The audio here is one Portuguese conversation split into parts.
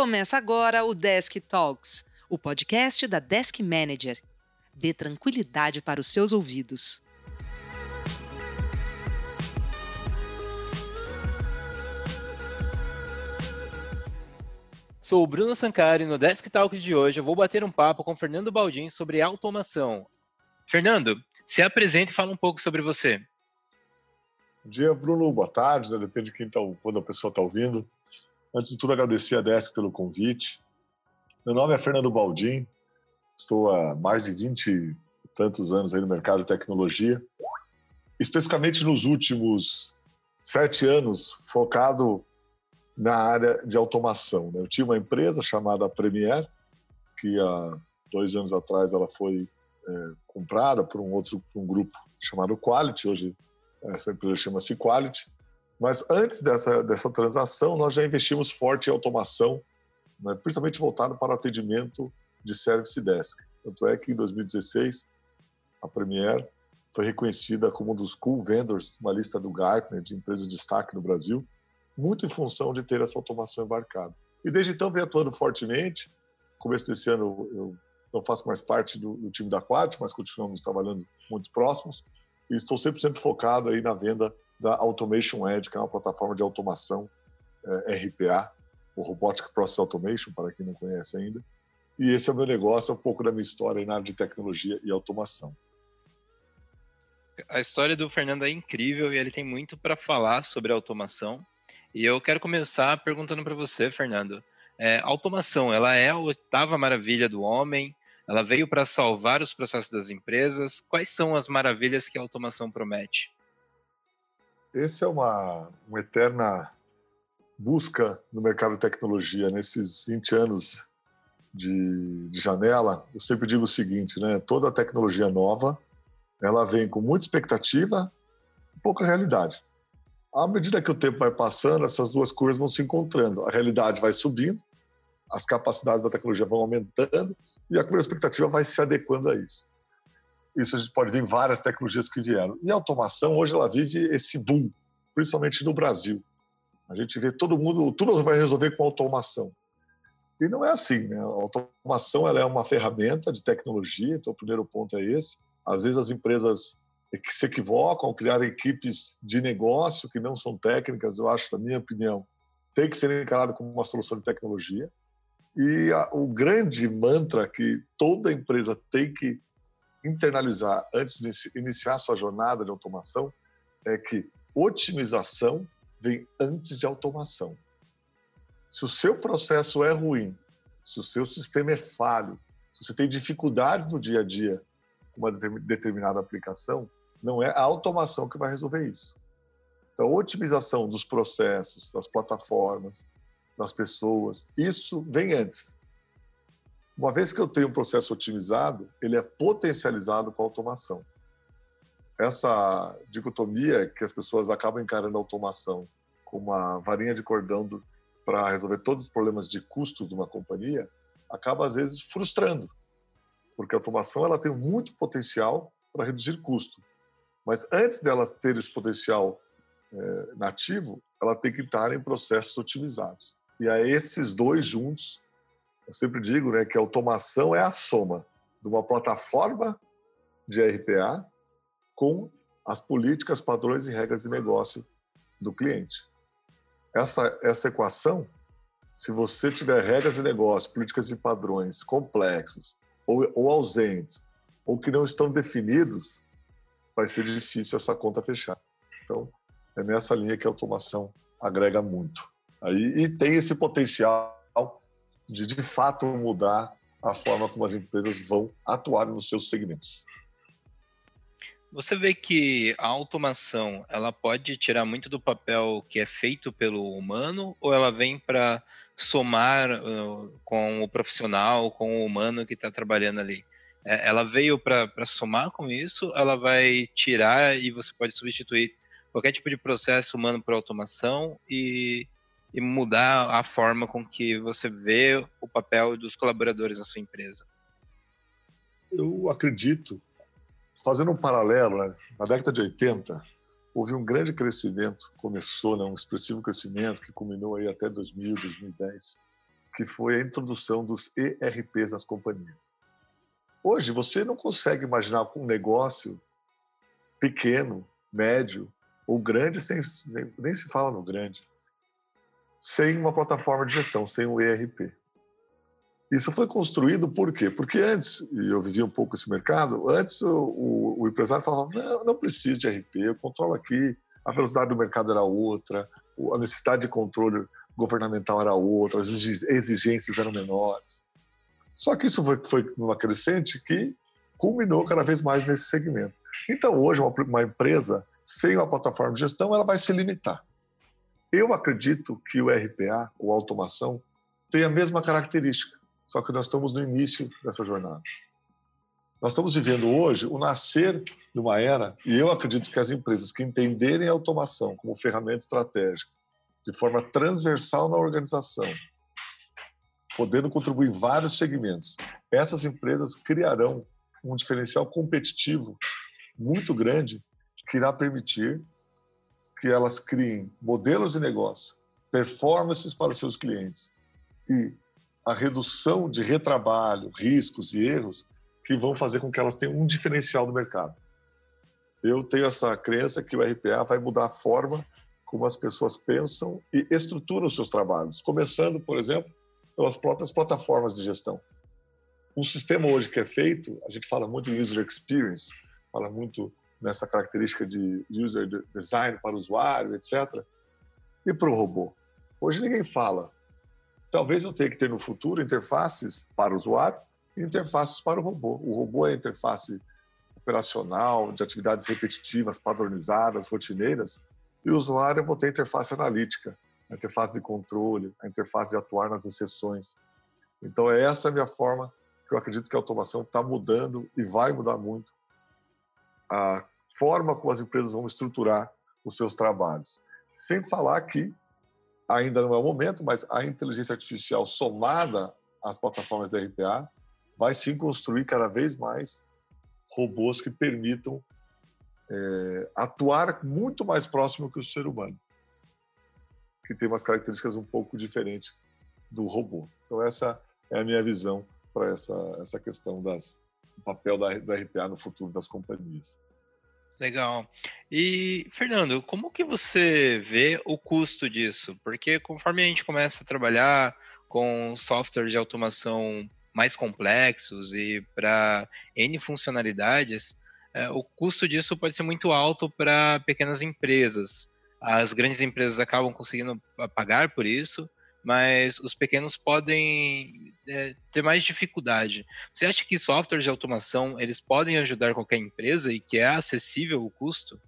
Começa agora o Desk Talks, o podcast da Desk Manager. Dê tranquilidade para os seus ouvidos. Sou o Bruno Sancari no Desk Talks de hoje eu vou bater um papo com Fernando Baldin sobre automação. Fernando, se apresente e fala um pouco sobre você. Bom dia, Bruno. Boa tarde, né? depende de quem tá, quando a pessoa está ouvindo. Antes de tudo, agradecer a Desk pelo convite. Meu nome é Fernando Baldin, estou há mais de 20 e tantos anos aí no mercado de tecnologia, especificamente nos últimos sete anos, focado na área de automação. Né? Eu tinha uma empresa chamada Premier, que há dois anos atrás ela foi é, comprada por um outro um grupo chamado Quality, hoje essa empresa chama-se Quality. Mas antes dessa, dessa transação, nós já investimos forte em automação, né, principalmente voltado para o atendimento de Service Desk. Tanto é que em 2016, a Premier foi reconhecida como um dos cool vendors, uma lista do Gartner de empresas de destaque no Brasil, muito em função de ter essa automação embarcada. E desde então vem atuando fortemente. Começo desse ano eu não faço mais parte do, do time da Quat, mas continuamos trabalhando muito próximos. E estou sempre, sempre focado aí na venda da Automation Edge, que é uma plataforma de automação é, RPA, o Robotic Process Automation, para quem não conhece ainda. E esse é o meu negócio, é um pouco da minha história na área de tecnologia e automação. A história do Fernando é incrível e ele tem muito para falar sobre automação. E eu quero começar perguntando para você, Fernando. É, automação, ela é a oitava maravilha do homem? Ela veio para salvar os processos das empresas. Quais são as maravilhas que a automação promete? Esse é uma, uma eterna busca no mercado de tecnologia. Nesses 20 anos de, de janela, eu sempre digo o seguinte, né? Toda tecnologia nova, ela vem com muita expectativa e pouca realidade. À medida que o tempo vai passando, essas duas coisas vão se encontrando. A realidade vai subindo, as capacidades da tecnologia vão aumentando e a expectativa vai se adequando a isso. Isso a gente pode ver em várias tecnologias que vieram. E a automação, hoje, ela vive esse boom, principalmente no Brasil. A gente vê todo mundo, tudo vai resolver com automação. E não é assim, né? A automação ela é uma ferramenta de tecnologia, então o primeiro ponto é esse. Às vezes as empresas se equivocam, criar equipes de negócio que não são técnicas, eu acho, na minha opinião, tem que ser encarado como uma solução de tecnologia. E a, o grande mantra que toda empresa tem que internalizar antes de iniciar sua jornada de automação é que otimização vem antes de automação. Se o seu processo é ruim, se o seu sistema é falho, se você tem dificuldades no dia a dia com uma determinada aplicação, não é a automação que vai resolver isso. Então, a otimização dos processos, das plataformas, das pessoas, isso vem antes. Uma vez que eu tenho um processo otimizado, ele é potencializado com a automação. Essa dicotomia que as pessoas acabam encarando a automação como uma varinha de cordão para resolver todos os problemas de custos de uma companhia, acaba às vezes frustrando, porque a automação ela tem muito potencial para reduzir custo, mas antes dela ter esse potencial é, nativo, ela tem que estar em processos otimizados. E aí esses dois juntos, eu sempre digo né, que a automação é a soma de uma plataforma de RPA com as políticas, padrões e regras de negócio do cliente. Essa, essa equação, se você tiver regras de negócio, políticas e padrões complexos ou, ou ausentes, ou que não estão definidos, vai ser difícil essa conta fechar. Então, é nessa linha que a automação agrega muito. Aí, e tem esse potencial de, de fato, mudar a forma como as empresas vão atuar nos seus segmentos. Você vê que a automação ela pode tirar muito do papel que é feito pelo humano ou ela vem para somar uh, com o profissional, com o humano que está trabalhando ali? É, ela veio para somar com isso, ela vai tirar e você pode substituir qualquer tipo de processo humano por automação e, e mudar a forma com que você vê o papel dos colaboradores na sua empresa. Eu acredito, fazendo um paralelo, né, na década de 80, houve um grande crescimento, começou né, um expressivo crescimento que culminou aí até 2000, 2010, que foi a introdução dos ERPs nas companhias. Hoje, você não consegue imaginar um negócio pequeno, médio ou grande, sem, nem, nem se fala no grande, sem uma plataforma de gestão, sem um ERP. Isso foi construído por quê? Porque antes, e eu vivia um pouco esse mercado, antes o, o, o empresário falava: não, não preciso de RP, eu controlo aqui, a velocidade do mercado era outra, a necessidade de controle governamental era outra, as exigências eram menores. Só que isso foi, foi numa crescente que culminou cada vez mais nesse segmento. Então, hoje, uma, uma empresa sem uma plataforma de gestão, ela vai se limitar. Eu acredito que o RPA, ou automação, tem a mesma característica. Só que nós estamos no início dessa jornada. Nós estamos vivendo hoje o nascer de uma era, e eu acredito que as empresas que entenderem a automação como ferramenta estratégica, de forma transversal na organização, podendo contribuir em vários segmentos, essas empresas criarão um diferencial competitivo muito grande que irá permitir que elas criem modelos de negócio, performances para os seus clientes e a redução de retrabalho, riscos e erros que vão fazer com que elas tenham um diferencial no mercado. Eu tenho essa crença que o RPA vai mudar a forma como as pessoas pensam e estruturam seus trabalhos, começando, por exemplo, pelas próprias plataformas de gestão. Um sistema hoje que é feito, a gente fala muito em user experience, fala muito nessa característica de user design para o usuário, etc. E para o robô? Hoje ninguém fala Talvez eu tenha que ter no futuro interfaces para o usuário e interfaces para o robô. O robô é a interface operacional, de atividades repetitivas, padronizadas, rotineiras, e o usuário eu vou ter a interface analítica, a interface de controle, a interface de atuar nas exceções. Então, é essa a minha forma que eu acredito que a automação está mudando e vai mudar muito a forma como as empresas vão estruturar os seus trabalhos. Sem falar que ainda não é o momento, mas a inteligência artificial somada às plataformas da RPA vai sim construir cada vez mais robôs que permitam é, atuar muito mais próximo que o ser humano, que tem umas características um pouco diferentes do robô. Então essa é a minha visão para essa essa questão das do papel da, da RPA no futuro das companhias. Legal. E, Fernando, como que você vê o custo disso? Porque conforme a gente começa a trabalhar com softwares de automação mais complexos e para N funcionalidades, é, o custo disso pode ser muito alto para pequenas empresas. As grandes empresas acabam conseguindo pagar por isso, mas os pequenos podem é, ter mais dificuldade. Você acha que softwares de automação eles podem ajudar qualquer empresa e que é acessível o custo?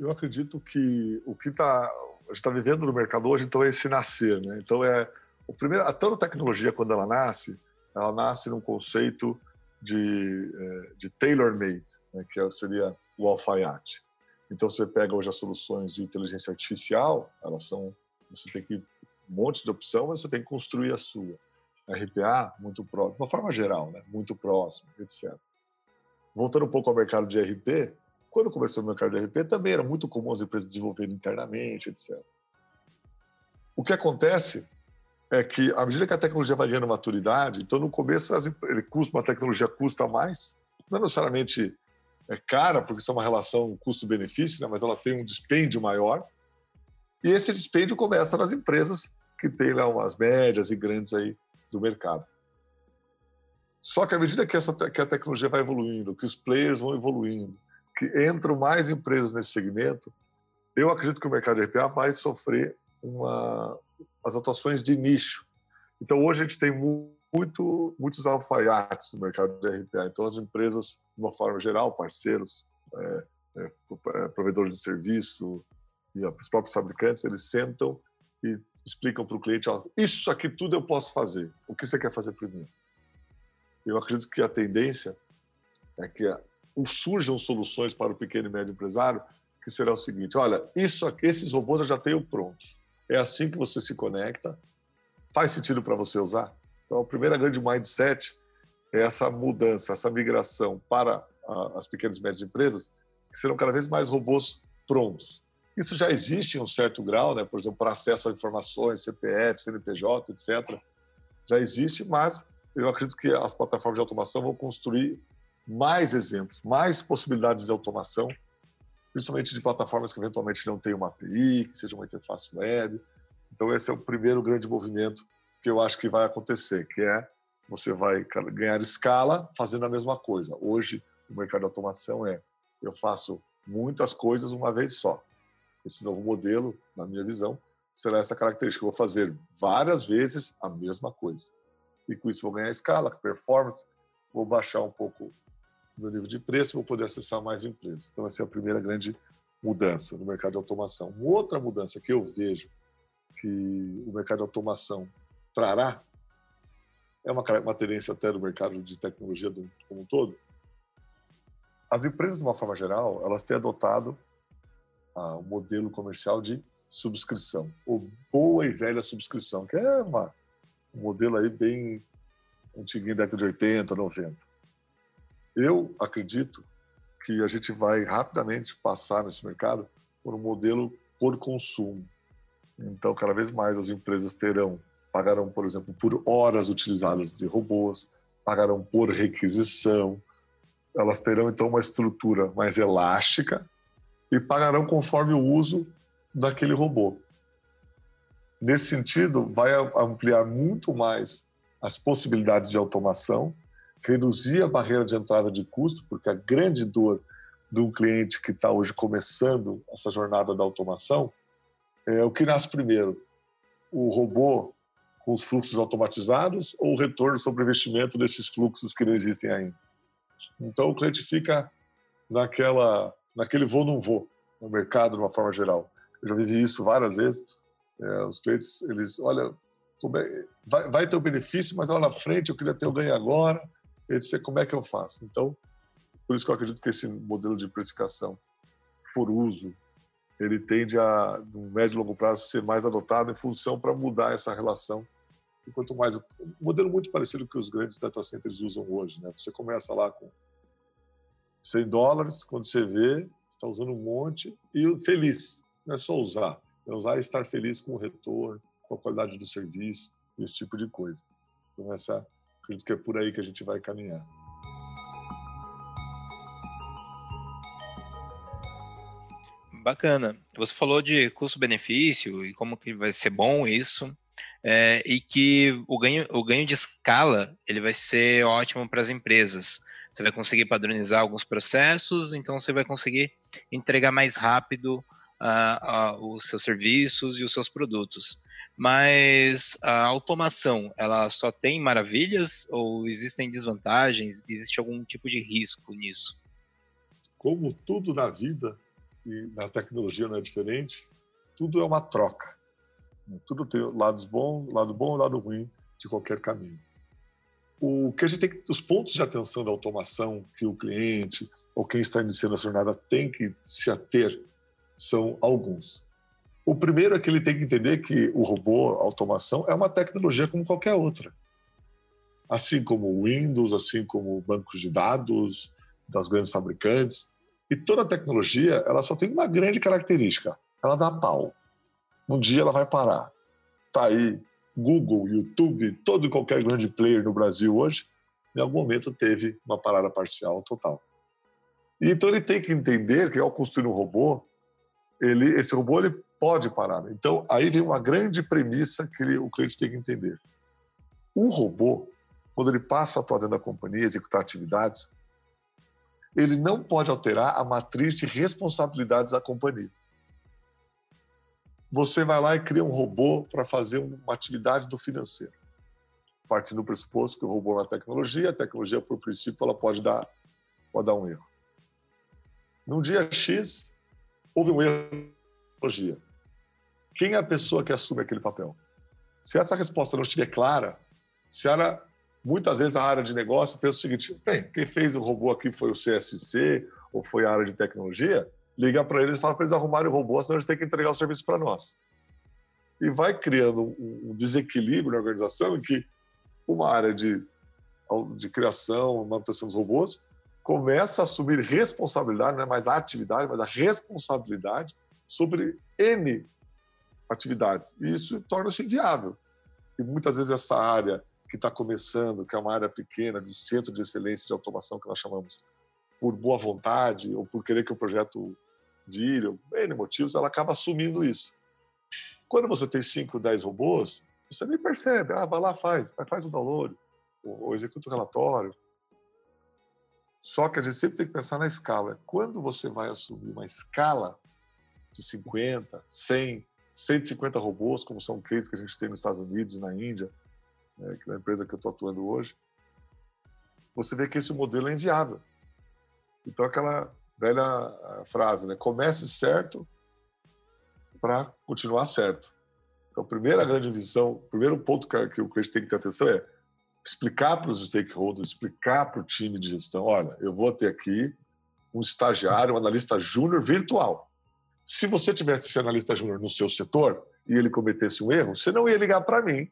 Eu acredito que o que tá, a gente está vivendo no mercado hoje, então é esse nascer, né? Então é o primeiro, a toda tecnologia quando ela nasce, ela nasce num conceito de, é, de tailor-made, né? que é, seria o alfaiate. Então você pega hoje as soluções de inteligência artificial, elas são você tem que um monte de opção, mas você tem que construir a sua. RPA, muito próximo, de uma forma geral, né? muito próximo, etc. Voltando um pouco ao mercado de RP, quando começou o mercado de RP, também era muito comum as empresas desenvolverem internamente, etc. O que acontece é que, à medida que a tecnologia vai ganhando maturidade, então no começo as, ele custa, tecnologia custa mais, não necessariamente é cara, porque isso é uma relação custo-benefício, né? mas ela tem um dispêndio maior, e esse dispêndio começa nas empresas que têm lá umas médias e grandes aí do mercado. Só que à medida que, essa, que a tecnologia vai evoluindo, que os players vão evoluindo, que entram mais empresas nesse segmento, eu acredito que o mercado de RPA vai sofrer uma, as atuações de nicho. Então, hoje a gente tem muito, muitos alfaiates no mercado de RPA. Então, as empresas, de uma forma geral, parceiros, é, é, é provedores de serviço, e os próprios fabricantes, eles sentam e explicam para o cliente, ó, isso aqui tudo eu posso fazer, o que você quer fazer primeiro? Eu acredito que a tendência é que surjam soluções para o pequeno e médio empresário que será o seguinte, olha, isso aqui, esses robôs eu já tenho prontos, é assim que você se conecta, faz sentido para você usar? Então, a primeira grande mindset é essa mudança, essa migração para as pequenas e médias empresas, que serão cada vez mais robôs prontos. Isso já existe em um certo grau, né? por exemplo, para acesso a informações, CPF, CNPJ, etc. já existe, mas eu acredito que as plataformas de automação vão construir mais exemplos, mais possibilidades de automação, principalmente de plataformas que eventualmente não tenham uma API, que seja uma interface web. Então esse é o primeiro grande movimento que eu acho que vai acontecer, que é você vai ganhar escala fazendo a mesma coisa. Hoje o mercado de automação é eu faço muitas coisas uma vez só. Esse novo modelo, na minha visão, será essa característica. Eu vou fazer várias vezes a mesma coisa. E com isso vou ganhar escala, performance, vou baixar um pouco o meu nível de preço, vou poder acessar mais empresas. Então, essa é a primeira grande mudança no mercado de automação. Uma outra mudança que eu vejo que o mercado de automação trará é uma, uma tendência até do mercado de tecnologia do, como um todo. As empresas, de uma forma geral, elas têm adotado o modelo comercial de subscrição, ou boa e velha subscrição, que é uma, um modelo aí bem antiguinho, década de 80, 90. Eu acredito que a gente vai rapidamente passar nesse mercado por um modelo por consumo. Então, cada vez mais as empresas terão, pagarão, por exemplo, por horas utilizadas de robôs, pagarão por requisição, elas terão então uma estrutura mais elástica e pagarão conforme o uso daquele robô. Nesse sentido, vai ampliar muito mais as possibilidades de automação, reduzir a barreira de entrada de custo, porque a grande dor de um cliente que está hoje começando essa jornada da automação é o que nasce primeiro: o robô com os fluxos automatizados ou o retorno sobre investimento desses fluxos que não existem ainda. Então o cliente fica naquela, naquele vou não vou no mercado de uma forma geral. Eu já vivi isso várias vezes. É, os clientes, eles, olha, vai, vai ter o benefício, mas lá na frente eu queria ter o ganho agora. Eu disse, como é que eu faço? Então, por isso que eu acredito que esse modelo de precificação por uso, ele tende a, no médio e longo prazo, ser mais adotado em função para mudar essa relação. E quanto mais, um modelo muito parecido que os grandes data centers usam hoje, né? Você começa lá com 100 dólares, quando você vê, está usando um monte e feliz. Não é só usar, é usar e estar feliz com o retorno, com a qualidade do serviço, esse tipo de coisa. Então, essa, acredito que é por aí que a gente vai caminhar. Bacana. Você falou de custo-benefício e como que vai ser bom isso, é, e que o ganho, o ganho de escala ele vai ser ótimo para as empresas. Você vai conseguir padronizar alguns processos, então você vai conseguir entregar mais rápido uh, uh, os seus serviços e os seus produtos. Mas a automação, ela só tem maravilhas ou existem desvantagens? Existe algum tipo de risco nisso? Como tudo na vida e na tecnologia não é diferente, tudo é uma troca. Tudo tem lados bons, lado bom e lado ruim de qualquer caminho o que a gente tem os pontos de atenção da automação que o cliente ou quem está iniciando a jornada tem que se ater são alguns. O primeiro é que ele tem que entender que o robô, a automação, é uma tecnologia como qualquer outra. Assim como Windows, assim como bancos de dados das grandes fabricantes. E toda tecnologia, ela só tem uma grande característica. Ela dá pau. Um dia ela vai parar. Tá aí Google, YouTube, todo e qualquer grande player no Brasil hoje, em algum momento teve uma parada parcial total. E então ele tem que entender que ao construir um robô, ele, esse robô ele pode parar. Então aí vem uma grande premissa que ele, o cliente tem que entender. O robô, quando ele passa a atuar dentro da companhia, executar atividades, ele não pode alterar a matriz de responsabilidades da companhia você vai lá e cria um robô para fazer uma atividade do financeiro. Partindo do pressuposto que o robô é uma tecnologia, a tecnologia, por princípio, ela pode dar, pode dar um erro. Num dia X, houve um erro na tecnologia. Quem é a pessoa que assume aquele papel? Se essa resposta não estiver clara, se ela, muitas vezes a área de negócio pensa o seguinte: bem, quem fez o robô aqui foi o CSC ou foi a área de tecnologia, liga para eles e fala para eles arrumarem o robô, senão eles têm que entregar o serviço para nós. E vai criando um desequilíbrio na organização em que uma área de, de criação, manutenção dos robôs, começa a assumir responsabilidade, não é mais a atividade, mas a responsabilidade sobre N atividades. E isso torna-se inviável. E muitas vezes essa área que está começando, que é uma área pequena, de centro de excelência de automação que nós chamamos, por boa vontade ou por querer que o projeto vire, ou N motivos, ela acaba assumindo isso. Quando você tem 5, 10 robôs, você nem percebe. Ah, vai lá, faz, faz o download, ou executa o relatório. Só que a gente sempre tem que pensar na escala. Quando você vai assumir uma escala de 50, 100, 150 robôs, como são cases que a gente tem nos Estados Unidos e na Índia, né, que é a empresa que eu estou atuando hoje, você vê que esse modelo é inviável. Então, aquela velha frase, né? Comece certo para continuar certo. Então, a primeira grande visão, o primeiro ponto que o cliente tem que ter atenção é explicar para os stakeholders, explicar para o time de gestão, olha, eu vou ter aqui um estagiário, um analista júnior virtual. Se você tivesse esse analista júnior no seu setor e ele cometesse um erro, você não ia ligar para mim,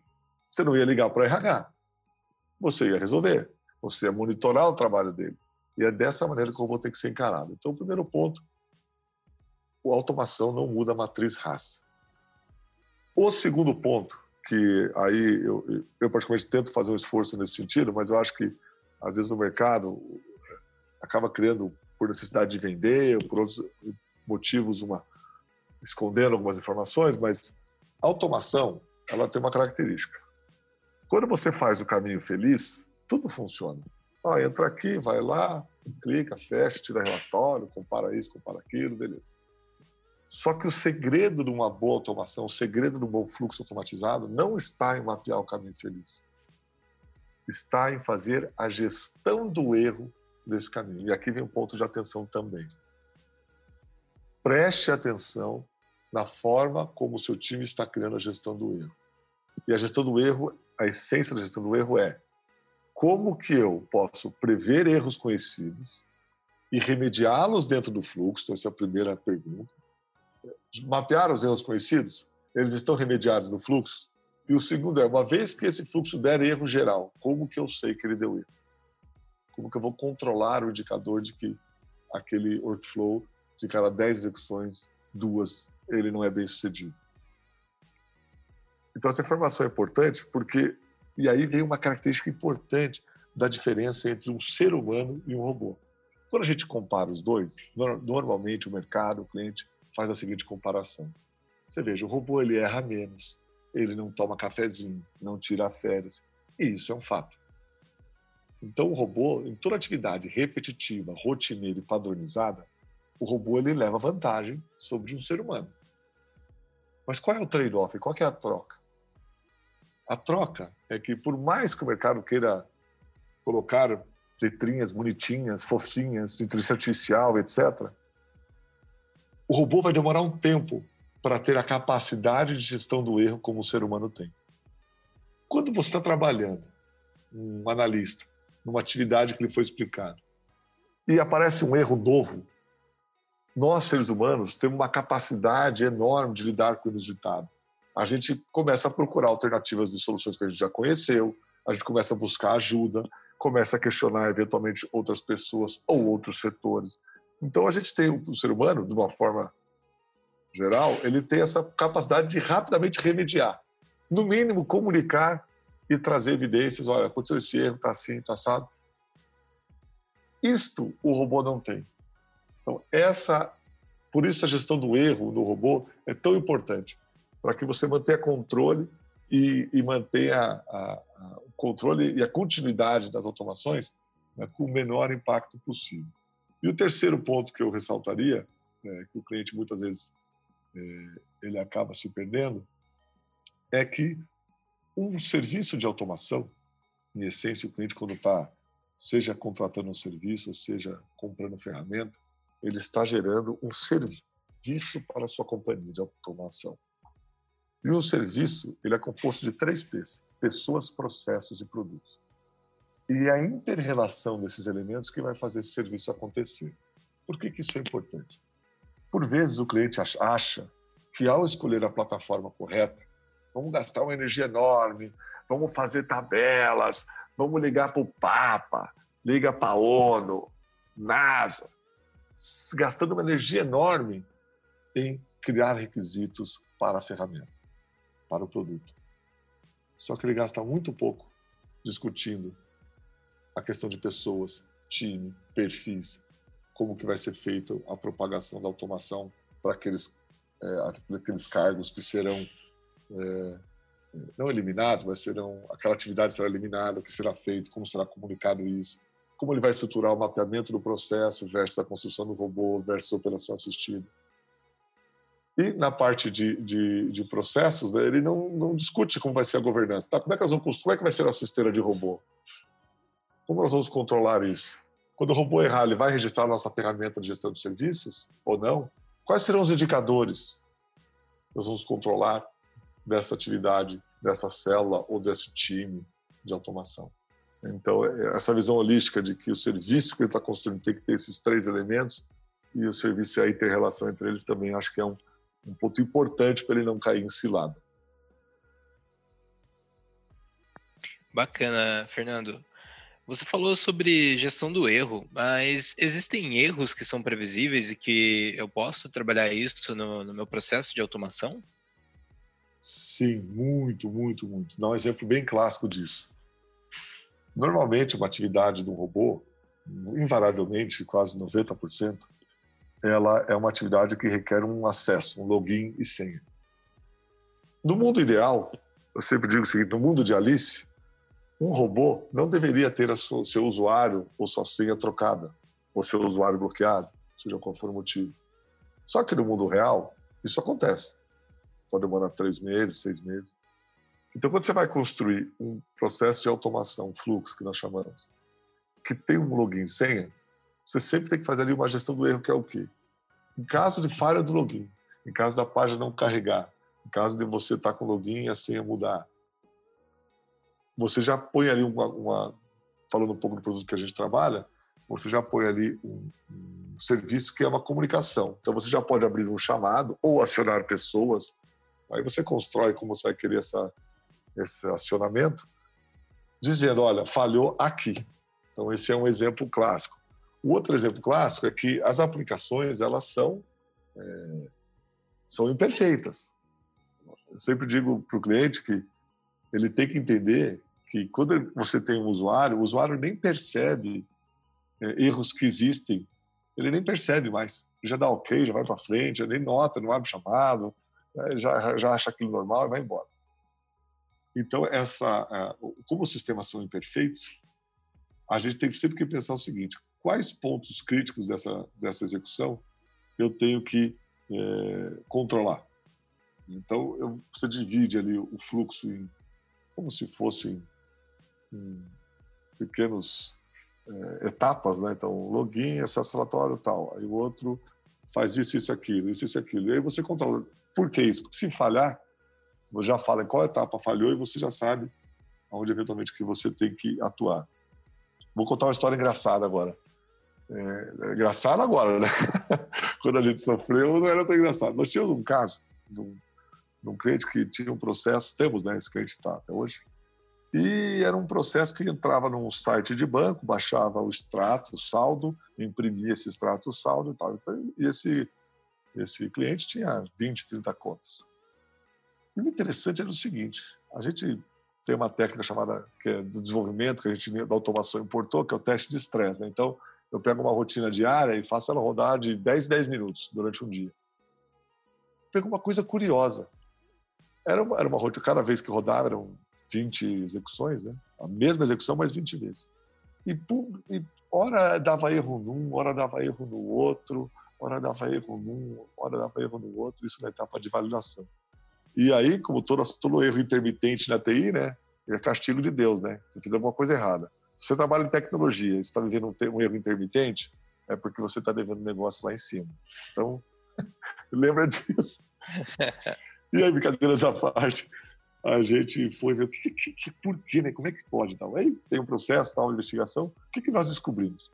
você não ia ligar para o RH. Você ia resolver, você ia monitorar o trabalho dele. E é dessa maneira que eu vou ter que ser encarado. Então, o primeiro ponto, a automação não muda a matriz raça. O segundo ponto, que aí eu, eu particularmente tento fazer um esforço nesse sentido, mas eu acho que às vezes o mercado acaba criando por necessidade de vender, ou por outros motivos, uma escondendo algumas informações, mas a automação ela tem uma característica. Quando você faz o caminho feliz, tudo funciona. Ah, entra aqui, vai lá, clica, fecha, tira relatório, compara isso, compara aquilo, beleza. Só que o segredo de uma boa automação, o segredo de um bom fluxo automatizado, não está em mapear o caminho feliz. Está em fazer a gestão do erro desse caminho. E aqui vem um ponto de atenção também. Preste atenção na forma como o seu time está criando a gestão do erro. E a gestão do erro, a essência da gestão do erro é como que eu posso prever erros conhecidos e remediá-los dentro do fluxo? Então, essa é a primeira pergunta. Mapear os erros conhecidos? Eles estão remediados no fluxo? E o segundo é, uma vez que esse fluxo der erro geral, como que eu sei que ele deu erro? Como que eu vou controlar o indicador de que aquele workflow, de cada 10 execuções, duas, ele não é bem sucedido? Então, essa informação é importante porque e aí vem uma característica importante da diferença entre um ser humano e um robô. Quando a gente compara os dois, normalmente o mercado, o cliente, faz a seguinte comparação. Você veja, o robô ele erra menos, ele não toma cafezinho, não tira férias, e isso é um fato. Então o robô, em toda atividade repetitiva, rotineira e padronizada, o robô ele leva vantagem sobre um ser humano. Mas qual é o trade-off? Qual é a troca? A troca é que, por mais que o mercado queira colocar letrinhas bonitinhas, fofinhas, de inteligência artificial, etc., o robô vai demorar um tempo para ter a capacidade de gestão do erro como o ser humano tem. Quando você está trabalhando, um analista, numa atividade que lhe foi explicada, e aparece um erro novo, nós, seres humanos, temos uma capacidade enorme de lidar com o inusitado a gente começa a procurar alternativas de soluções que a gente já conheceu, a gente começa a buscar ajuda, começa a questionar eventualmente outras pessoas ou outros setores. Então a gente tem o ser humano, de uma forma geral, ele tem essa capacidade de rapidamente remediar, no mínimo comunicar e trazer evidências, olha, aconteceu esse erro, está assim, está assado. Isto o robô não tem. Então essa, por isso a gestão do erro no robô é tão importante para que você mantenha controle e, e mantenha a, a, o controle e a continuidade das automações né, com o menor impacto possível. E o terceiro ponto que eu ressaltaria, é, que o cliente muitas vezes é, ele acaba se perdendo, é que um serviço de automação, em essência, o cliente quando está seja contratando um serviço, seja comprando ferramenta, ele está gerando um serviço para a sua companhia de automação. E o serviço ele é composto de três P's: pessoas, processos e produtos. E a interrelação desses elementos que vai fazer esse serviço acontecer. Por que, que isso é importante? Por vezes o cliente acha que ao escolher a plataforma correta, vamos gastar uma energia enorme, vamos fazer tabelas, vamos ligar para o Papa, liga para a ONU, NASA, gastando uma energia enorme em criar requisitos para a ferramenta para o produto. Só que ele gasta muito pouco discutindo a questão de pessoas, time, perfis, como que vai ser feita a propagação da automação para aqueles, é, aqueles cargos que serão é, não eliminados, mas serão aquela atividade será eliminada, o que será feito, como será comunicado isso, como ele vai estruturar o mapeamento do processo versus a construção do robô versus a operação assistida. E na parte de, de, de processos, né, ele não, não discute como vai ser a governança. Tá, como, é que vamos, como é que vai ser a nossa esteira de robô? Como nós vamos controlar isso? Quando o robô errar, ele vai registrar a nossa ferramenta de gestão de serviços ou não? Quais serão os indicadores que nós vamos controlar dessa atividade, dessa célula ou desse time de automação? Então, é, essa visão holística de que o serviço que ele está construindo tem que ter esses três elementos e o serviço e a inter-relação entre eles também acho que é um, um ponto importante para ele não cair em cilada. Bacana, Fernando. Você falou sobre gestão do erro, mas existem erros que são previsíveis e que eu posso trabalhar isso no, no meu processo de automação? Sim, muito, muito, muito. Dá um exemplo bem clássico disso. Normalmente, uma atividade do robô, invariavelmente, quase 90%, ela é uma atividade que requer um acesso, um login e senha. No mundo ideal, eu sempre digo o seguinte: no mundo de Alice, um robô não deveria ter o seu usuário ou sua senha trocada, ou seu usuário bloqueado, seja qual for o motivo. Só que no mundo real, isso acontece. Pode demorar três meses, seis meses. Então, quando você vai construir um processo de automação, um fluxo que nós chamamos, que tem um login e senha, você sempre tem que fazer ali uma gestão do erro, que é o quê? Em caso de falha do login, em caso da página não carregar, em caso de você estar com o login e a senha mudar, você já põe ali uma, uma, falando um pouco do produto que a gente trabalha, você já põe ali um, um, serviço que é uma comunicação. Então você já pode abrir um chamado ou acionar pessoas. Aí você constrói como você vai querer essa, esse acionamento, dizendo, olha, falhou aqui. Então esse é um exemplo clássico. O outro exemplo clássico é que as aplicações elas são é, são imperfeitas. Eu sempre digo para o cliente que ele tem que entender que quando você tem um usuário, o usuário nem percebe é, erros que existem, ele nem percebe mais. Ele já dá ok, já vai para frente, nem nota, não abre chamado, né, já, já acha aquilo normal e vai embora. Então, essa, como os sistemas são imperfeitos, a gente tem sempre que pensar o seguinte: quais pontos críticos dessa, dessa execução eu tenho que é, controlar? Então, eu, você divide ali o fluxo em como se fossem pequenos é, etapas, né? Então, login, acesso relatório, tal. Aí o outro faz isso, isso, aquilo, isso, isso, aquilo. E aí você controla. Por que isso? Porque se falhar, você já fala em qual etapa falhou e você já sabe onde eventualmente que você tem que atuar. Vou contar uma história engraçada agora. É, é engraçada agora, né? Quando a gente sofreu, não era tão engraçado. Nós tínhamos um caso de um, de um cliente que tinha um processo, temos, né? Esse cliente está até hoje, e era um processo que entrava num site de banco, baixava o extrato, o saldo, imprimia esse extrato, o saldo e tal. Então, e esse, esse cliente tinha 20, 30 contas. E o interessante era o seguinte: a gente tem uma técnica chamada que é do desenvolvimento, que a gente da automação importou, que é o teste de estresse. Né? Então, eu pego uma rotina diária e faço ela rodar de 10 em 10 minutos durante um dia. Pego uma coisa curiosa. Era uma, era uma rotina, cada vez que rodava, eram 20 execuções, né? A mesma execução, mais 20 vezes. E, e hora dava erro num, hora dava erro no outro, hora dava erro num, hora dava erro no outro, isso na etapa de validação. E aí, como todo, todo erro intermitente na TI, né? É castigo de Deus, né? Se fizer alguma coisa errada. Você trabalha em tecnologia e está vivendo um erro intermitente, é porque você está devendo negócio lá em cima. Então, lembra disso. E aí, brincadeiras à parte, a gente foi ver que, que, que, por quê, né? Como é que pode tal? Aí tem um processo, tal, investigação. O que, que nós descobrimos?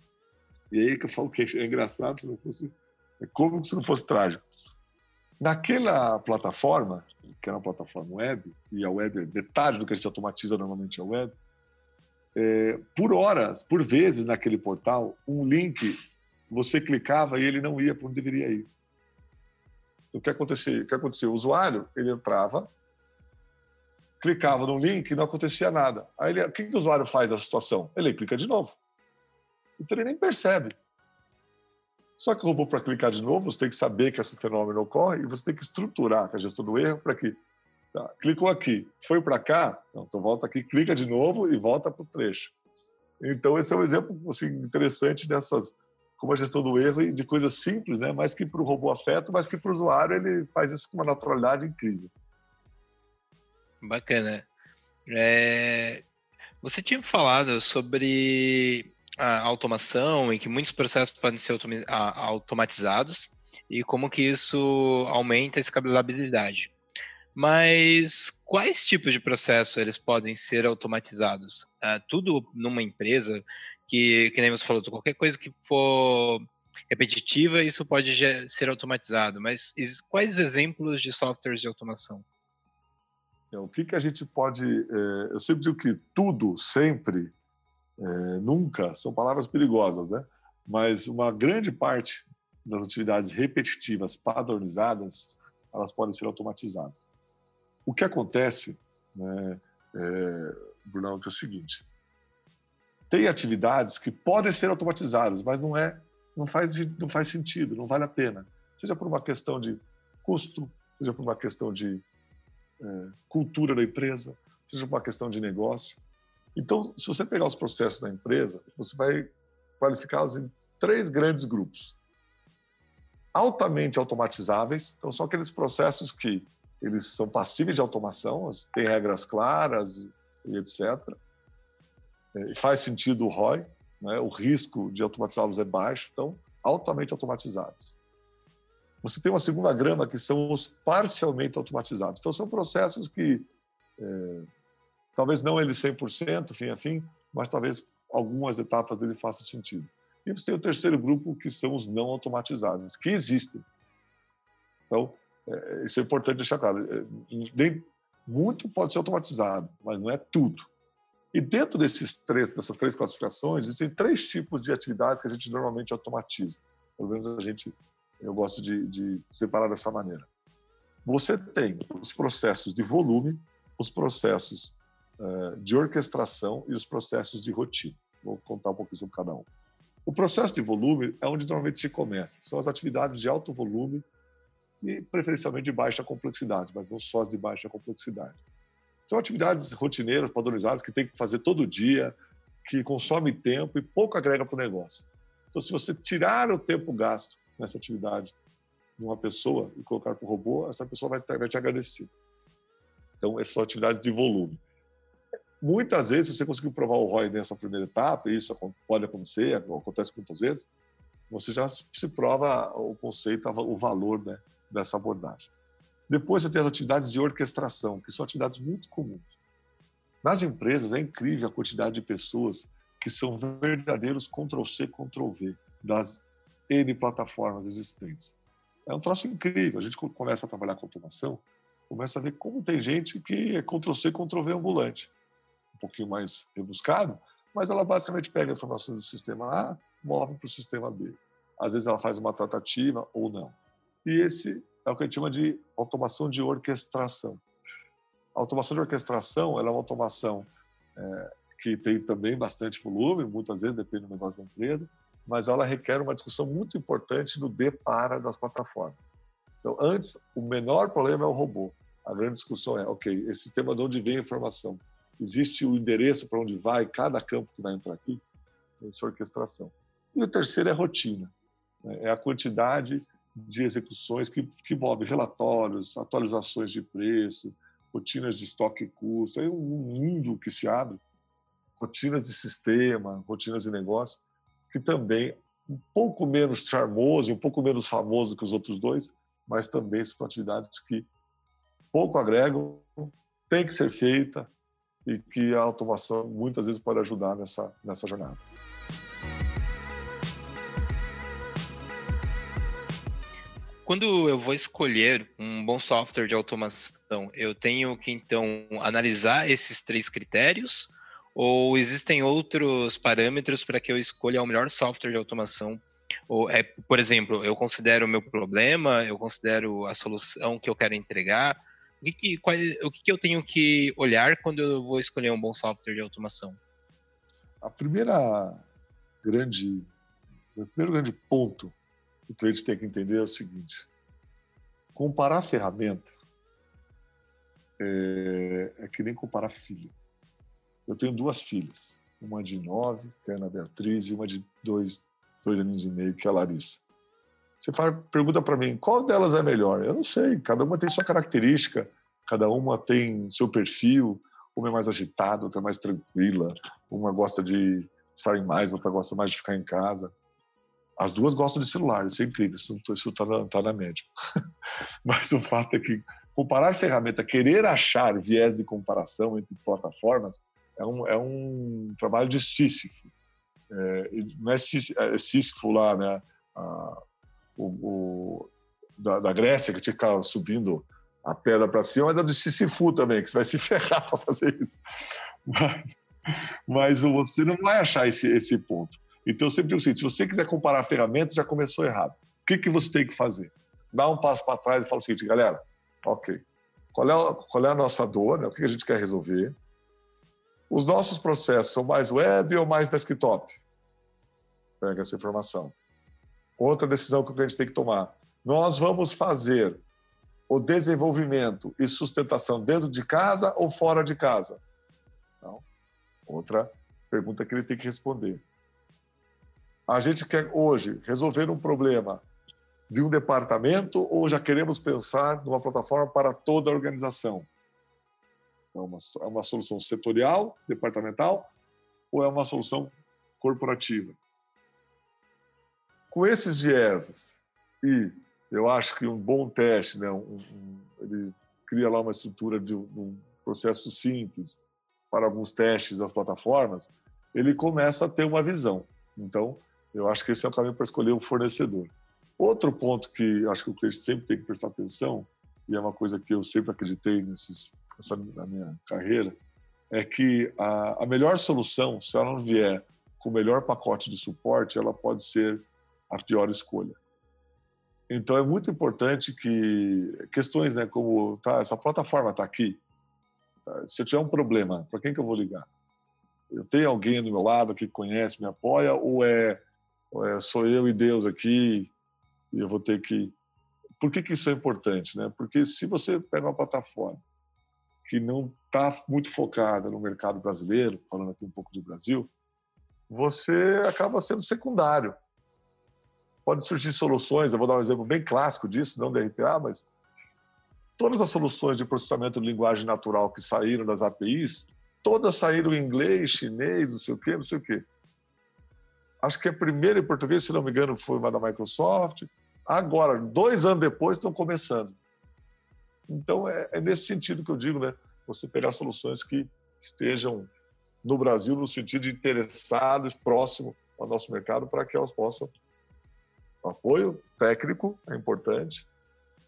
E aí que eu falo que é engraçado se não fosse. É como se não fosse trágico. Naquela plataforma, que era uma plataforma web, e a web, metade do que a gente automatiza normalmente é web, é, por horas, por vezes naquele portal, um link, você clicava e ele não ia para onde deveria ir. Então, o que acontecia? O que? O usuário, ele entrava, clicava no link e não acontecia nada. Aí ele, o que, que o usuário faz nessa situação? Ele clica de novo. Então ele nem percebe. Só que o robô, para clicar de novo, você tem que saber que esse fenômeno ocorre e você tem que estruturar a gestão do erro para que. Tá, clicou aqui, foi para cá, não, então volta aqui, clica de novo e volta para o trecho. Então, esse é um exemplo assim, interessante dessas, como a gestão do erro e de coisas simples, né? mas que para o robô afeta, mas que para o usuário ele faz isso com uma naturalidade incrível. Bacana. É... Você tinha falado sobre a automação e que muitos processos podem ser automatizados e como que isso aumenta a escalabilidade. Mas quais tipos de processo eles podem ser automatizados? Uh, tudo numa empresa que, que nem você falou, qualquer coisa que for repetitiva, isso pode ser automatizado. Mas quais exemplos de softwares de automação? É, o que, que a gente pode. É, eu sempre digo que tudo, sempre, é, nunca, são palavras perigosas, né? Mas uma grande parte das atividades repetitivas, padronizadas, elas podem ser automatizadas. O que acontece, né, é, Bruno, é o seguinte: tem atividades que podem ser automatizadas, mas não é, não faz, não faz sentido, não vale a pena. Seja por uma questão de custo, seja por uma questão de é, cultura da empresa, seja por uma questão de negócio. Então, se você pegar os processos da empresa, você vai qualificá-los em três grandes grupos. Altamente automatizáveis, então são aqueles processos que eles são passíveis de automação, têm regras claras e etc. É, faz sentido o ROI, né? o risco de automatizá-los é baixo, então altamente automatizados. Você tem uma segunda grama que são os parcialmente automatizados. Então são processos que é, Talvez não ele 100%, fim a fim, mas talvez algumas etapas dele façam sentido. E você tem o terceiro grupo, que são os não automatizados, que existem. Então, é, isso é importante deixar claro. É, nem, muito pode ser automatizado, mas não é tudo. E dentro desses três, dessas três classificações, existem três tipos de atividades que a gente normalmente automatiza. Pelo menos a gente, eu gosto de, de separar dessa maneira. Você tem os processos de volume, os processos eh, de orquestração e os processos de rotina. Vou contar um pouquinho sobre cada um. O processo de volume é onde normalmente se começa. São as atividades de alto volume e preferencialmente de baixa complexidade, mas não só as de baixa complexidade. São atividades rotineiras, padronizadas, que tem que fazer todo dia, que consomem tempo e pouco agrega para o negócio. Então, se você tirar o tempo gasto nessa atividade de uma pessoa e colocar para o robô, essa pessoa vai, vai te agradecer. Então, essas são atividades de volume. Muitas vezes, se você conseguir provar o ROI nessa primeira etapa, e isso pode acontecer, acontece muitas vezes, você já se prova o conceito, o valor né, dessa abordagem. Depois você tem as atividades de orquestração, que são atividades muito comuns. Nas empresas é incrível a quantidade de pessoas que são verdadeiros Ctrl-C, Ctrl-V das N plataformas existentes. É um troço incrível. A gente começa a trabalhar com automação, começa a ver como tem gente que é Ctrl-C, Ctrl-V ambulante um pouquinho mais rebuscado, mas ela basicamente pega informações do sistema A, move para o sistema B. Às vezes ela faz uma tratativa ou não. E esse é o que a gente chama de automação de orquestração. A automação de orquestração ela é uma automação é, que tem também bastante volume, muitas vezes depende do negócio da empresa, mas ela requer uma discussão muito importante no de para das plataformas. Então, antes, o menor problema é o robô. A grande discussão é, ok, esse sistema de onde vem a informação? existe o endereço para onde vai cada campo que vai entrar aqui, essa orquestração. E o terceiro é rotina, né? é a quantidade de execuções que, que move relatórios, atualizações de preço, rotinas de estoque e custo, é um mundo que se abre, rotinas de sistema, rotinas de negócio, que também um pouco menos charmoso, um pouco menos famoso que os outros dois, mas também são atividades que pouco agregam, tem que ser feita, e que a automação muitas vezes pode ajudar nessa, nessa jornada. Quando eu vou escolher um bom software de automação, eu tenho que então analisar esses três critérios ou existem outros parâmetros para que eu escolha o melhor software de automação? Ou é, por exemplo, eu considero o meu problema, eu considero a solução que eu quero entregar, O que, qual, o que, eu tenho que olhar quando eu vou escolher um bom software de automação? A primeira grande, o primeiro grande ponto o cliente tem que entender é o seguinte: comparar ferramenta é, é que nem comparar filho. Eu tenho duas filhas, uma de nove, que é a Ana Beatriz, e uma de dois, dois anos e meio, que é a Larissa. Você fala, pergunta para mim, qual delas é melhor? Eu não sei, cada uma tem sua característica, cada uma tem seu perfil, uma é mais agitada, outra é mais tranquila, uma gosta de sair mais, outra gosta mais de ficar em casa. As duas gostam de celular, isso é incrível, isso está na, tá na média. Mas o fato é que comparar ferramenta, querer achar viés de comparação entre plataformas, é um, é um trabalho de Sísifo. É, não é Sísifo, é Sísifo lá, né? O, o da, da, Grécia, que tinha que ficar subindo a pedra para cima, mas é do Sísifo também, que você vai se ferrar para fazer isso. Mas, mas você não vai achar esse, esse ponto. Então, eu sempre digo o seguinte: se você quiser comparar ferramentas, já começou errado. O que, que você tem que fazer? Dá um passo para trás e fala o seguinte, galera, ok, qual é, qual é a nossa dor, né? o que a gente quer resolver? Os nossos processos são mais web ou mais desktop? Pega essa informação. Outra decisão que o cliente tem que tomar. Nós vamos fazer o desenvolvimento e sustentação dentro de casa ou fora de casa? Então, outra pergunta que ele tem que responder. A gente quer hoje resolver um problema de um departamento ou já queremos pensar numa plataforma para toda a organização? É uma, é uma solução setorial, departamental, ou é uma solução corporativa? Com esses vieses, e eu acho que um bom teste, né, um, um, ele cria lá uma estrutura de um, processo simples para alguns testes das plataformas, ele começa a ter uma visão. Então, eu acho que esse é o caminho para escolher o fornecedor. Outro ponto que acho que o cliente sempre tem que prestar atenção, e é uma coisa que eu sempre acreditei nesses, nessa, na minha carreira, é que a, a melhor solução, se ela não vier com o melhor pacote de suporte, ela pode ser a pior escolha. Então é muito importante que questões, né, como tá, essa plataforma está aqui, tá, se eu tiver um problema, para quem que eu vou ligar? Eu tenho alguém do meu lado que conhece, me apoia, ou é, é sou eu e Deus aqui e eu vou ter que. Por que, que isso é importante? Né? Porque se você pega uma plataforma que não está muito focada no mercado brasileiro, falando aqui um pouco do Brasil, você acaba sendo secundário. Pode surgir soluções, eu vou dar um exemplo bem clássico disso, não da RPA, mas todas as soluções de processamento de linguagem natural que saíram das APIs, todas saíram em inglês, chinês, não sei o quê, não sei o quê acho que a primeira em português, se não me engano, foi uma da Microsoft. Agora, dois anos depois, estão começando. Então, é, é nesse sentido que eu digo, né? Você pegar soluções que estejam no Brasil no sentido de interessados, próximo ao nosso mercado, para que elas possam. O apoio técnico é importante,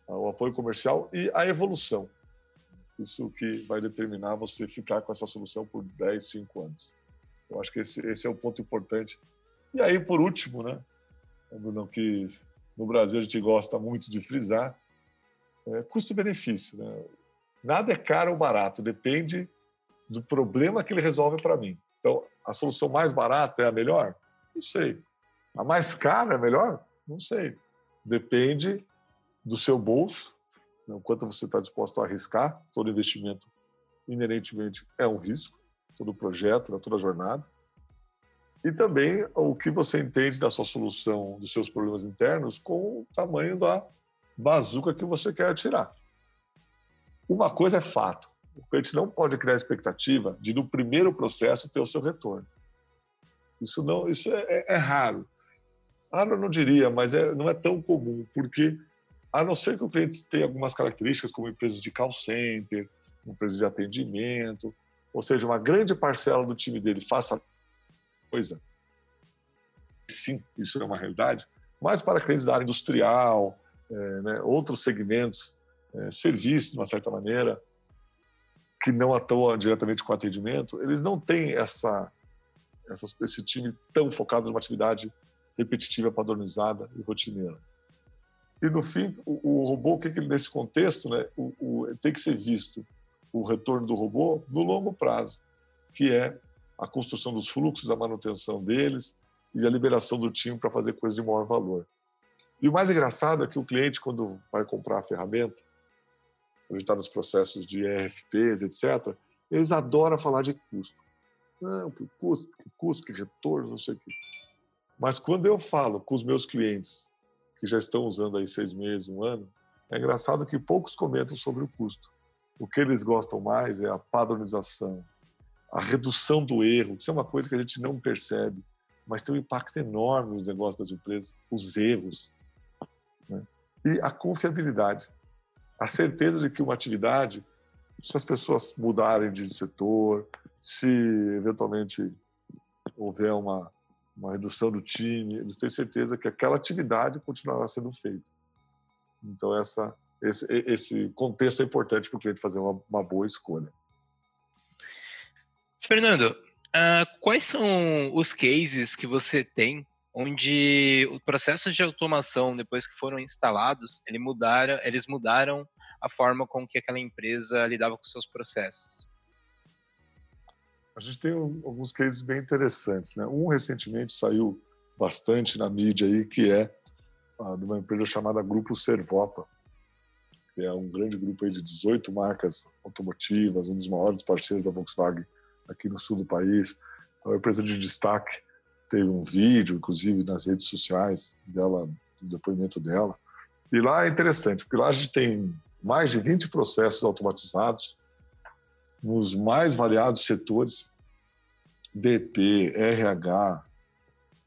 o apoio comercial e a evolução. Isso que vai determinar você ficar com essa solução por 10, 5 anos. Eu acho que esse, esse é o ponto importante e aí, por último, né, Bruno, que no Brasil a gente gosta muito de frisar, é custo-benefício. Né? Nada é caro ou barato, depende do problema que ele resolve para mim. Então, a solução mais barata é a melhor? Não sei. A mais cara é melhor? Não sei. Depende do seu bolso, né? o quanto você está disposto a arriscar. Todo investimento, inerentemente, é um risco, todo projeto, né? toda jornada e também o que você entende da sua solução dos seus problemas internos com o tamanho da bazuca que você quer atirar. Uma coisa é fato, o cliente não pode criar expectativa de no primeiro processo ter o seu retorno. Isso não, isso é, é, é raro. Raro eu não diria, mas é, não é tão comum, porque a não ser que o cliente tenha algumas características como empresas de call center, empresas de atendimento, ou seja, uma grande parcela do time dele faça coisa. Sim, isso é uma realidade. Mas para clientes da área industrial, é, né, outros segmentos, é, serviços, de uma certa maneira, que não atuam diretamente com atendimento, eles não têm essa, essa, esse time tão focado numa atividade repetitiva, padronizada e rotineira. E no fim, o, o robô, que, que nesse contexto, né, o, o, tem que ser visto o retorno do robô no longo prazo, que é a construção dos fluxos, a manutenção deles e a liberação do time para fazer coisas de maior valor. E o mais engraçado é que o cliente, quando vai comprar a ferramenta, a gente está nos processos de ERFPs, etc., eles adoram falar de custo. Não, que custo, que custo, que retorno, não sei o quê. Mas quando eu falo com os meus clientes que já estão usando aí seis meses, um ano, é engraçado que poucos comentam sobre o custo. O que eles gostam mais é a padronização, a redução do erro, isso é uma coisa que a gente não percebe, mas tem um impacto enorme nos negócios das empresas, os erros. Né? E a confiabilidade, a certeza de que uma atividade, se as pessoas mudarem de setor, se eventualmente houver uma, uma redução do time, eles têm certeza que aquela atividade continuará sendo feita. Então, essa, esse, esse contexto é importante para o cliente fazer uma, uma boa escolha. Fernando, uh, quais são os cases que você tem onde os processos de automação, depois que foram instalados, ele mudaram, eles mudaram a forma com que aquela empresa lidava com seus processos? A gente tem alguns cases bem interessantes. Né? Um recentemente saiu bastante na mídia aí, que é uh, de uma empresa chamada Grupo Servopa, que é um grande grupo aí de 18 marcas automotivas, um dos maiores parceiros da Volkswagen aqui no sul do país. É uma empresa de destaque. Teve um vídeo, inclusive, nas redes sociais dela, do depoimento dela. E lá é interessante, porque lá a gente tem mais de 20 processos automatizados nos mais variados setores, DP, RH,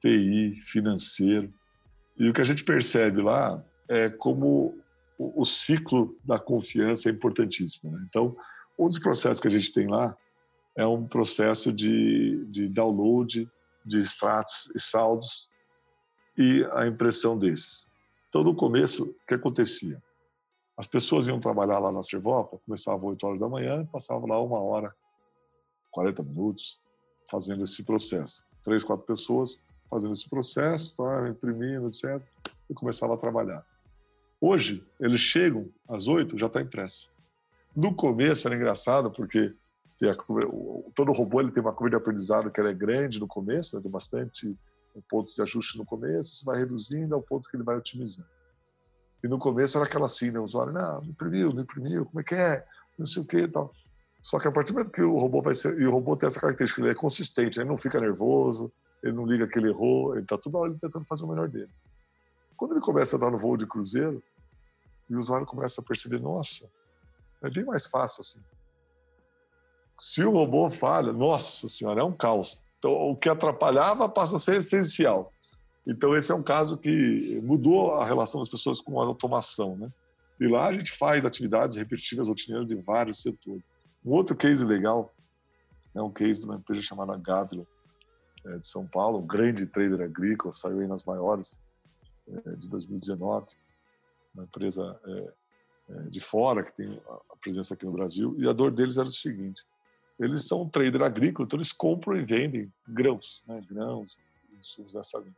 TI, financeiro. E o que a gente percebe lá é como o, ciclo da confiança é importantíssimo. Né? Então, um dos processos que a gente tem lá é um processo de, de download de extratos e saldos e a impressão desses. Então, no começo, o que acontecia? As pessoas iam trabalhar lá na Servopa, começavam 8 horas da manhã, passavam lá uma hora, 40 minutos, fazendo esse processo. Três, quatro pessoas fazendo esse processo, tá, imprimindo, etc. E começava a trabalhar. Hoje, eles chegam às 8, já está impresso. No começo era engraçado, porque a, todo robô ele tem uma curva de aprendizado que é grande no começo, né, tem bastante pontos de ajuste no começo, você vai reduzindo ao ponto que ele vai otimizando. E no começo era aquela assim, né? O usuário, não, não imprimiu, não imprimiu, como é que é? Não sei o que e tal. Só que a partir do momento que o robô vai ser. E o robô tem essa característica, ele é consistente, ele não fica nervoso, ele não liga que ele errou, ele está toda hora tentando fazer o melhor dele. Quando ele começa a dar no voo de cruzeiro, e o usuário começa a perceber, nossa, é bem mais fácil assim. Se o robô falha, nossa senhora, é um caos. Então, o que atrapalhava passa a ser essencial. Então, esse é um caso que mudou a relação das pessoas com a automação, né? E lá a gente faz atividades repetitivas, rotineiras em vários setores. Um outro case legal é um case de uma empresa chamada Gávila, é, de São Paulo, um grande trader agrícola, saiu aí nas maiores é, de 2019, uma empresa é, de fora que tem a presença aqui no Brasil. E a dor deles era o seguinte: eles são um trader agrícola, então eles compram e vendem grãos, né, grãos, insumos dessa linha.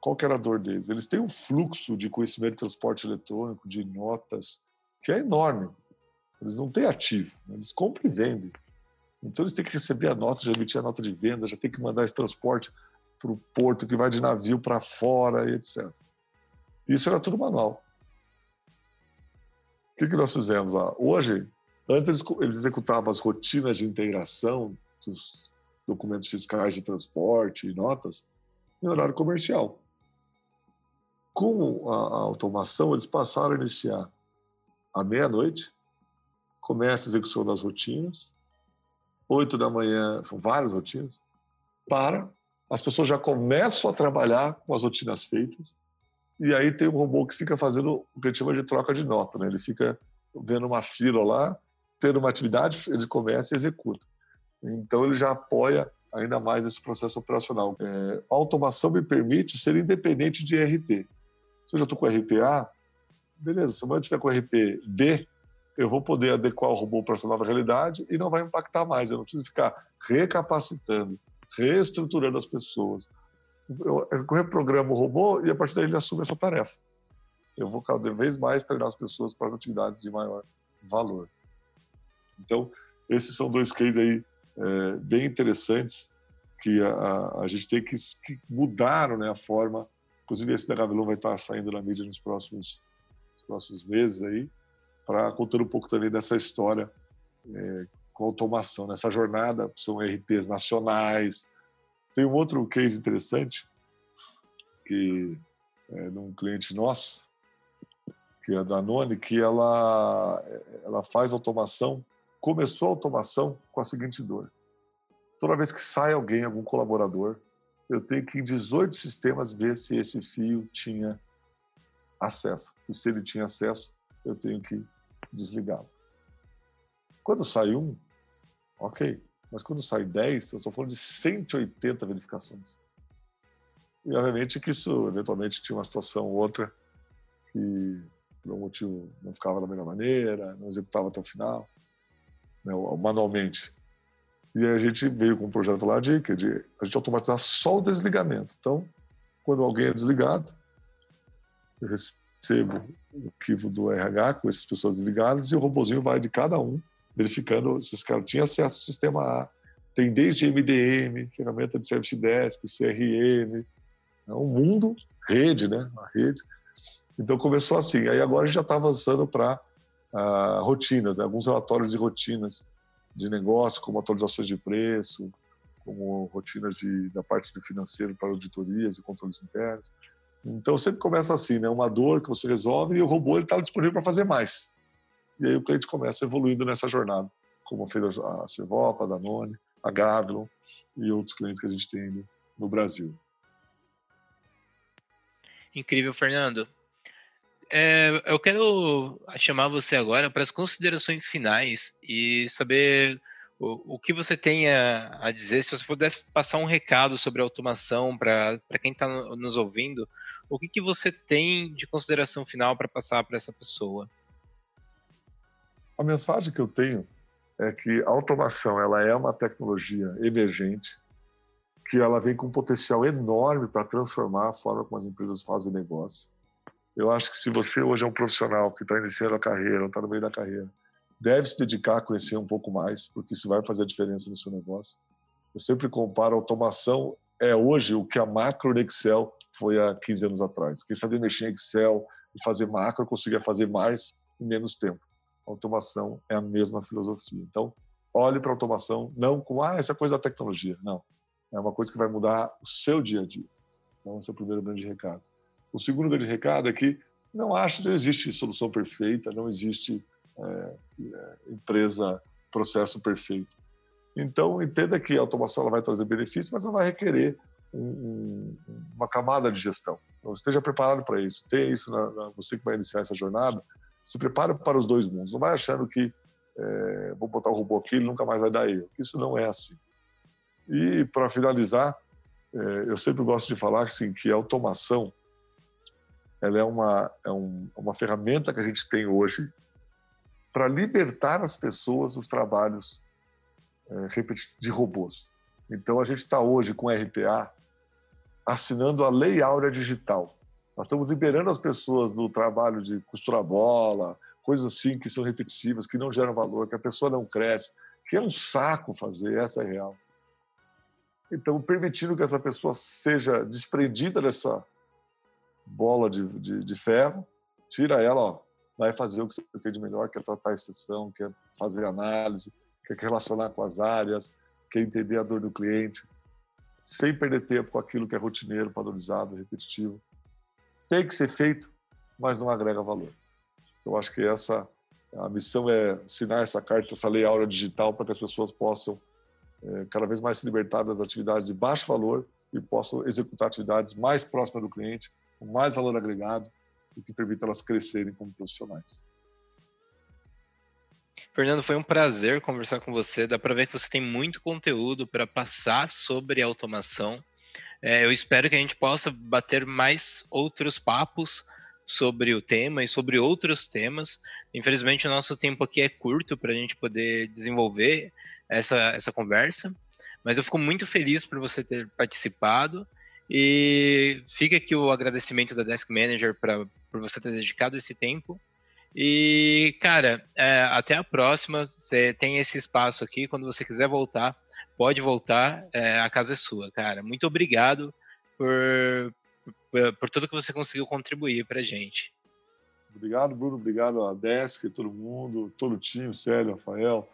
Qual que era a dor deles? Eles têm um fluxo de conhecimento de transporte eletrônico, de notas, que é enorme. Eles não têm ativo, né? eles compram e vendem. Então eles têm que receber a nota, já emitir a nota de venda, já tem que mandar esse transporte para o porto que vai de navio para fora etc. Isso era tudo manual. O que, que nós fizemos lá? Hoje, antes eles, executavam as rotinas de integração dos documentos fiscais de transporte e notas em horário comercial. Com a, a automação, eles passaram a iniciar à meia-noite, começa a execução das rotinas, oito da manhã, são várias rotinas, para as pessoas já começam a trabalhar com as rotinas feitas, e aí tem um robô que fica fazendo o que a gente chama de troca de nota, né? ele fica vendo uma fila lá, tendo uma atividade, ele começa e executa. Então ele já apoia ainda mais esse processo operacional. É, a automação me permite ser independente de RP. Se eu já estou com RPA, beleza, se eu estiver com RPD, eu vou poder adequar o robô para essa nova realidade e não vai impactar mais. Eu não preciso ficar recapacitando, reestruturando as pessoas. Eu, reprogramo o robô e a partir daí ele assume essa tarefa. eu vou cada vez mais treinar as pessoas para as atividades de maior valor. Então, esses são dois cases aí é, bem interessantes que a, a gente tem que, que mudar né, a forma. Inclusive, esse da Gavilon vai estar saindo na mídia nos próximos, nos próximos meses aí, para contar um pouco também dessa história é, com automação, nessa jornada. São RPs nacionais. Tem um outro case interessante que é de um cliente nosso, que é a Danone, que ela, ela faz automação, começou a automação com a seguinte dor. Toda vez que sai alguém, algum colaborador, eu tenho que em 18 sistemas ver se esse fio tinha acesso. E se ele tinha acesso, eu tenho que desligá-lo. Quando sai um, ok. Mas quando sai 10, eu estou falando de 180 verificações. E obviamente que isso, eventualmente, tinha uma situação ou outra que, por um motivo, não ficava da melhor maneira, não executava até o final, né, manualmente. E a gente veio com um projeto lá de, de a gente automatizar só o desligamento. Então, quando alguém é desligado, eu recebo o arquivo do RH com essas pessoas desligadas e o robozinho vai de cada um, verificando se esse cara tinha acesso ao sistema A. Tem desde MDM, ferramenta de Service Desk, CRM, é um mundo, rede, né? Uma rede. Então começou assim. Aí agora a gente já está avançando para uh, rotinas, né? alguns relatórios de rotinas de negócio, como atualizações de preço, como rotinas de, da parte do financeiro para auditorias e controles internos. Então sempre começa assim, né? Uma dor que você resolve e o robô está disponível para fazer mais. E aí o cliente começa evoluindo nessa jornada, como fez a Servopa, a Danone, a Gavilon e outros clientes que a gente tem no Brasil. Incrível, Fernando. É, eu quero chamar você agora para as considerações finais e saber o, o que você tem a, a, dizer. Se você pudesse passar um recado sobre automação para quem está nos ouvindo, o que, que você tem de consideração final para passar para essa pessoa? A mensagem que eu tenho é que a automação ela é uma tecnologia emergente que ela vem com um potencial enorme para transformar a forma como as empresas fazem negócio. Eu acho que se você hoje é um profissional que está iniciando a carreira, está no meio da carreira, deve se dedicar a conhecer um pouco mais, porque isso vai fazer a diferença no seu negócio. Eu sempre comparo automação é hoje o que a macro Excel foi há 15 anos atrás. Quem sabia mexer em Excel e fazer macro conseguia fazer mais em menos tempo. A automação é a mesma filosofia. Então, olhe para a automação não como ah, essa é coisa da tecnologia. Não é uma coisa que vai mudar o seu dia a dia. Então, esse é o primeiro grande recado. O segundo grande recado é que não acho que existe solução perfeita, não existe é, é, empresa, processo perfeito. Então, entenda que a automação ela vai trazer benefícios, mas ela vai requerer um, um, uma camada de gestão. Então, esteja preparado para isso. Tenha isso, na, na, você que vai iniciar essa jornada, se prepare para os dois mundos. Não vai achando que é, vou botar o robô aqui e nunca mais vai dar erro. Isso não é assim. E, para finalizar, é, eu sempre gosto de falar assim, que a automação ela é uma, é um, uma ferramenta que a gente tem hoje para libertar as pessoas dos trabalhos é, de robôs. Então, a gente está hoje com o RPA assinando a Lei Áurea Digital. Nós estamos liberando as pessoas do trabalho de costurar bola, coisas assim que são repetitivas, que não geram valor, que a pessoa não cresce, que é um saco fazer, essa é real. Então, permitindo que essa pessoa seja desprendida dessa bola de, de, de ferro, tira ela, ó, vai fazer o que você tem de melhor, quer tratar a exceção, quer fazer análise, quer relacionar com as áreas, quer entender a dor do cliente, sem perder tempo com aquilo que é rotineiro, padronizado, repetitivo. Tem que ser feito, mas não agrega valor. Eu acho que essa a missão é assinar essa carta, essa lei áurea digital para que as pessoas possam é, cada vez mais se libertar das atividades de baixo valor e possam executar atividades mais próximas do cliente, com mais valor agregado e que permitam elas crescerem como profissionais. Fernando, foi um prazer conversar com você. Dá para ver que você tem muito conteúdo para passar sobre automação. É, eu espero que a gente possa bater mais outros papos sobre o tema e sobre outros temas. Infelizmente, o nosso tempo aqui é curto para a gente poder desenvolver essa, essa conversa, mas eu fico muito feliz por você ter participado E fica aqui o agradecimento da Desk Manager pra, por você ter dedicado esse tempo. E, cara, é, até a próxima. Você tem esse espaço aqui. Quando você quiser voltar, pode voltar. É, a casa é sua, cara. Muito obrigado por, por, por tudo que você conseguiu contribuir para gente. Obrigado, Bruno. Obrigado a Desk, todo mundo, todo o time, Célio, Rafael,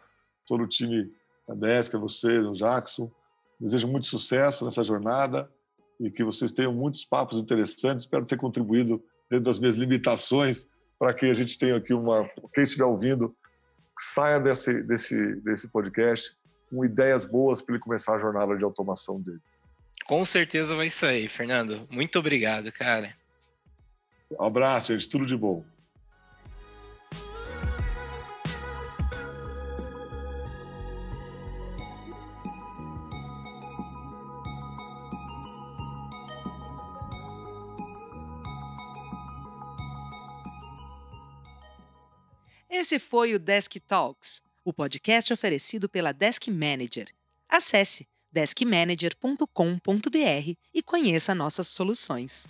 todo o time da Desk, a você, o Jackson. Desejo muito sucesso nessa jornada e que vocês tenham muitos papos interessantes. Espero ter contribuído dentro das minhas limitações para que a gente tenha aqui uma. Quem estiver ouvindo, saia desse, desse, desse podcast com ideias boas para ele começar a jornada de automação dele. Com certeza vai sair, Fernando. Muito obrigado, cara. Um abraço, gente. Tudo de bom. Esse foi o Desk Talks, o podcast oferecido pela Desk Manager. Acesse deskmanager.com.br e conheça nossas soluções.